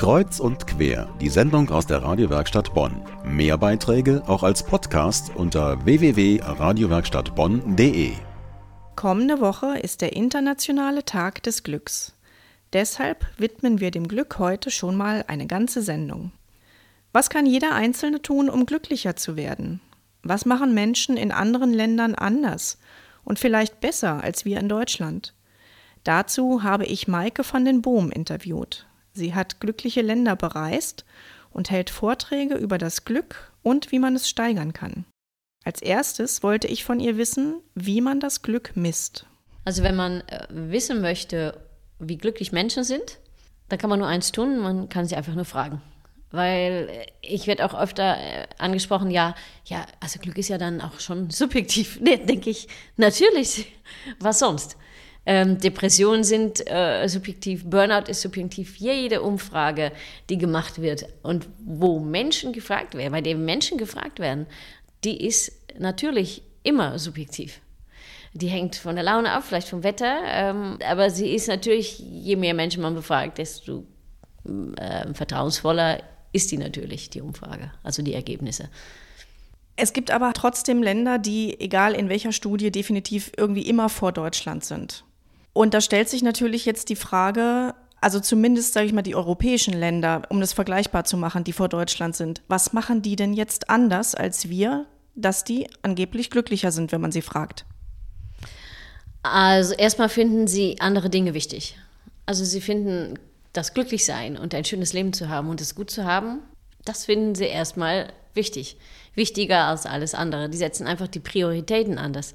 Kreuz und quer, die Sendung aus der Radiowerkstatt Bonn. Mehr Beiträge auch als Podcast unter www.radiowerkstattbonn.de. Kommende Woche ist der internationale Tag des Glücks. Deshalb widmen wir dem Glück heute schon mal eine ganze Sendung. Was kann jeder Einzelne tun, um glücklicher zu werden? Was machen Menschen in anderen Ländern anders und vielleicht besser als wir in Deutschland? Dazu habe ich Maike van den Boom interviewt. Sie hat glückliche Länder bereist und hält Vorträge über das Glück und wie man es steigern kann. Als erstes wollte ich von ihr wissen, wie man das Glück misst. Also wenn man äh, wissen möchte, wie glücklich Menschen sind, dann kann man nur eins tun, man kann sie einfach nur fragen. Weil äh, ich werde auch öfter äh, angesprochen, ja, ja, also Glück ist ja dann auch schon subjektiv. Nee, denke ich, natürlich. Was sonst? Ähm, Depressionen sind äh, subjektiv, Burnout ist subjektiv. Jede Umfrage, die gemacht wird und wo Menschen gefragt werden, bei denen Menschen gefragt werden, die ist natürlich immer subjektiv. Die hängt von der Laune ab, vielleicht vom Wetter, ähm, aber sie ist natürlich, je mehr Menschen man befragt, desto äh, vertrauensvoller ist die natürlich, die Umfrage, also die Ergebnisse. Es gibt aber trotzdem Länder, die, egal in welcher Studie, definitiv irgendwie immer vor Deutschland sind. Und da stellt sich natürlich jetzt die Frage, also zumindest sage ich mal die europäischen Länder, um das vergleichbar zu machen, die vor Deutschland sind. Was machen die denn jetzt anders als wir, dass die angeblich glücklicher sind, wenn man sie fragt? Also erstmal finden sie andere Dinge wichtig. Also sie finden das Glücklichsein und ein schönes Leben zu haben und es gut zu haben, das finden sie erstmal wichtig. Wichtiger als alles andere. Die setzen einfach die Prioritäten anders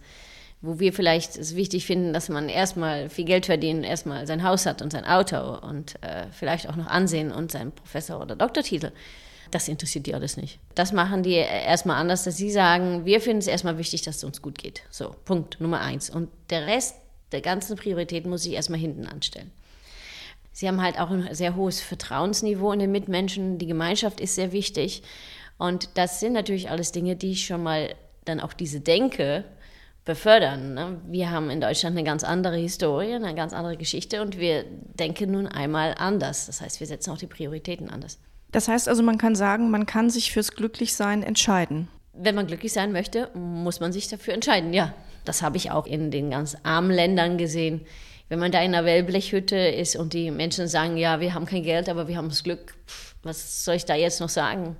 wo wir vielleicht es wichtig finden, dass man erstmal viel Geld verdient, erstmal sein Haus hat und sein Auto und äh, vielleicht auch noch Ansehen und seinen Professor- oder Doktortitel. Das interessiert die alles nicht. Das machen die erstmal anders, dass sie sagen, wir finden es erstmal wichtig, dass es uns gut geht. So, Punkt Nummer eins. Und der Rest der ganzen Prioritäten muss ich erstmal hinten anstellen. Sie haben halt auch ein sehr hohes Vertrauensniveau in den Mitmenschen. Die Gemeinschaft ist sehr wichtig. Und das sind natürlich alles Dinge, die schon mal dann auch diese Denke befördern. Ne? Wir haben in Deutschland eine ganz andere Historie, eine ganz andere Geschichte und wir denken nun einmal anders. Das heißt, wir setzen auch die Prioritäten anders. Das heißt also, man kann sagen, man kann sich fürs Glücklichsein entscheiden. Wenn man glücklich sein möchte, muss man sich dafür entscheiden, ja. Das habe ich auch in den ganz armen Ländern gesehen. Wenn man da in einer Wellblechhütte ist und die Menschen sagen, ja, wir haben kein Geld, aber wir haben das Glück, was soll ich da jetzt noch sagen?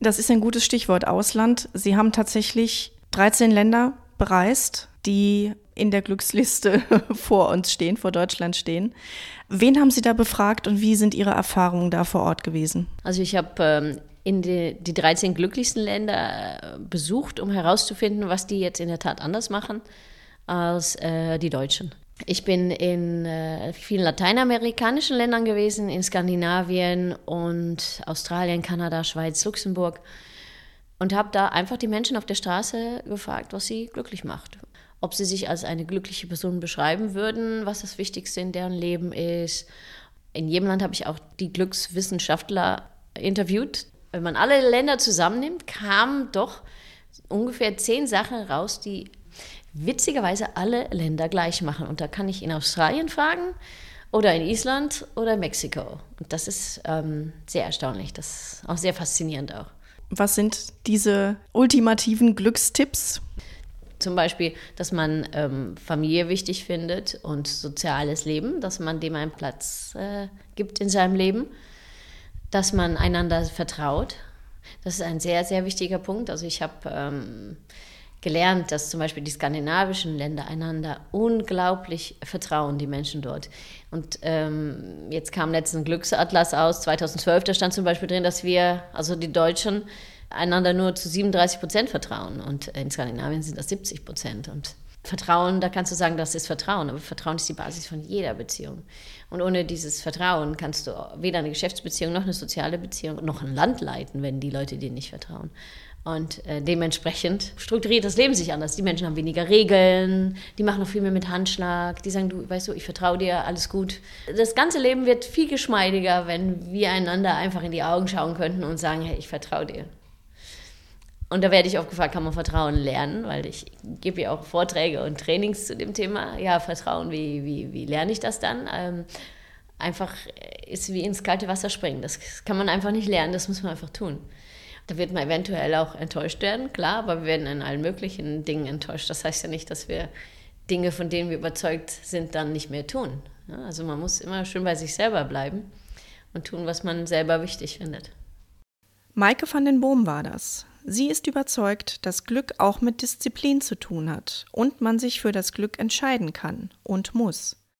Das ist ein gutes Stichwort Ausland. Sie haben tatsächlich 13 Länder bereist, die in der Glücksliste vor uns stehen, vor Deutschland stehen. Wen haben Sie da befragt und wie sind Ihre Erfahrungen da vor Ort gewesen? Also ich habe ähm, in die, die 13 glücklichsten Länder äh, besucht, um herauszufinden, was die jetzt in der Tat anders machen als äh, die Deutschen. Ich bin in äh, vielen lateinamerikanischen Ländern gewesen, in Skandinavien und Australien, Kanada, Schweiz, Luxemburg und habe da einfach die Menschen auf der Straße gefragt, was sie glücklich macht. Ob sie sich als eine glückliche Person beschreiben würden, was das Wichtigste in deren Leben ist. In jedem Land habe ich auch die Glückswissenschaftler interviewt. Wenn man alle Länder zusammennimmt, kamen doch ungefähr zehn Sachen raus, die witzigerweise alle Länder gleich machen. Und da kann ich in Australien fragen oder in Island oder Mexiko. Und das ist ähm, sehr erstaunlich, das ist auch sehr faszinierend auch. Was sind diese ultimativen Glückstipps? Zum Beispiel, dass man ähm, Familie wichtig findet und soziales Leben, dass man dem einen Platz äh, gibt in seinem Leben, dass man einander vertraut. Das ist ein sehr, sehr wichtiger Punkt. Also ich habe ähm, gelernt, dass zum Beispiel die skandinavischen Länder einander unglaublich vertrauen, die Menschen dort. Und ähm, jetzt kam letztens ein Glücksatlas aus, 2012, da stand zum Beispiel drin, dass wir, also die Deutschen, einander nur zu 37 Prozent vertrauen. Und in Skandinavien sind das 70 Prozent. Und Vertrauen, da kannst du sagen, das ist Vertrauen, aber Vertrauen ist die Basis von jeder Beziehung. Und ohne dieses Vertrauen kannst du weder eine Geschäftsbeziehung noch eine soziale Beziehung noch ein Land leiten, wenn die Leute dir nicht vertrauen. Und äh, dementsprechend strukturiert das Leben sich anders. Die Menschen haben weniger Regeln, die machen noch viel mehr mit Handschlag, die sagen, du, weißt du, ich vertraue dir, alles gut. Das ganze Leben wird viel geschmeidiger, wenn wir einander einfach in die Augen schauen könnten und sagen, hey, ich vertraue dir. Und da werde ich oft gefragt, kann man Vertrauen lernen? Weil ich gebe ja auch Vorträge und Trainings zu dem Thema. Ja, Vertrauen, wie, wie, wie lerne ich das dann? Ähm, einfach ist wie ins kalte Wasser springen. Das kann man einfach nicht lernen, das muss man einfach tun. Da wird man eventuell auch enttäuscht werden, klar, aber wir werden in allen möglichen Dingen enttäuscht. Das heißt ja nicht, dass wir Dinge, von denen wir überzeugt sind, dann nicht mehr tun. Also man muss immer schön bei sich selber bleiben und tun, was man selber wichtig findet. Maike van den Boom war das. Sie ist überzeugt, dass Glück auch mit Disziplin zu tun hat und man sich für das Glück entscheiden kann und muss.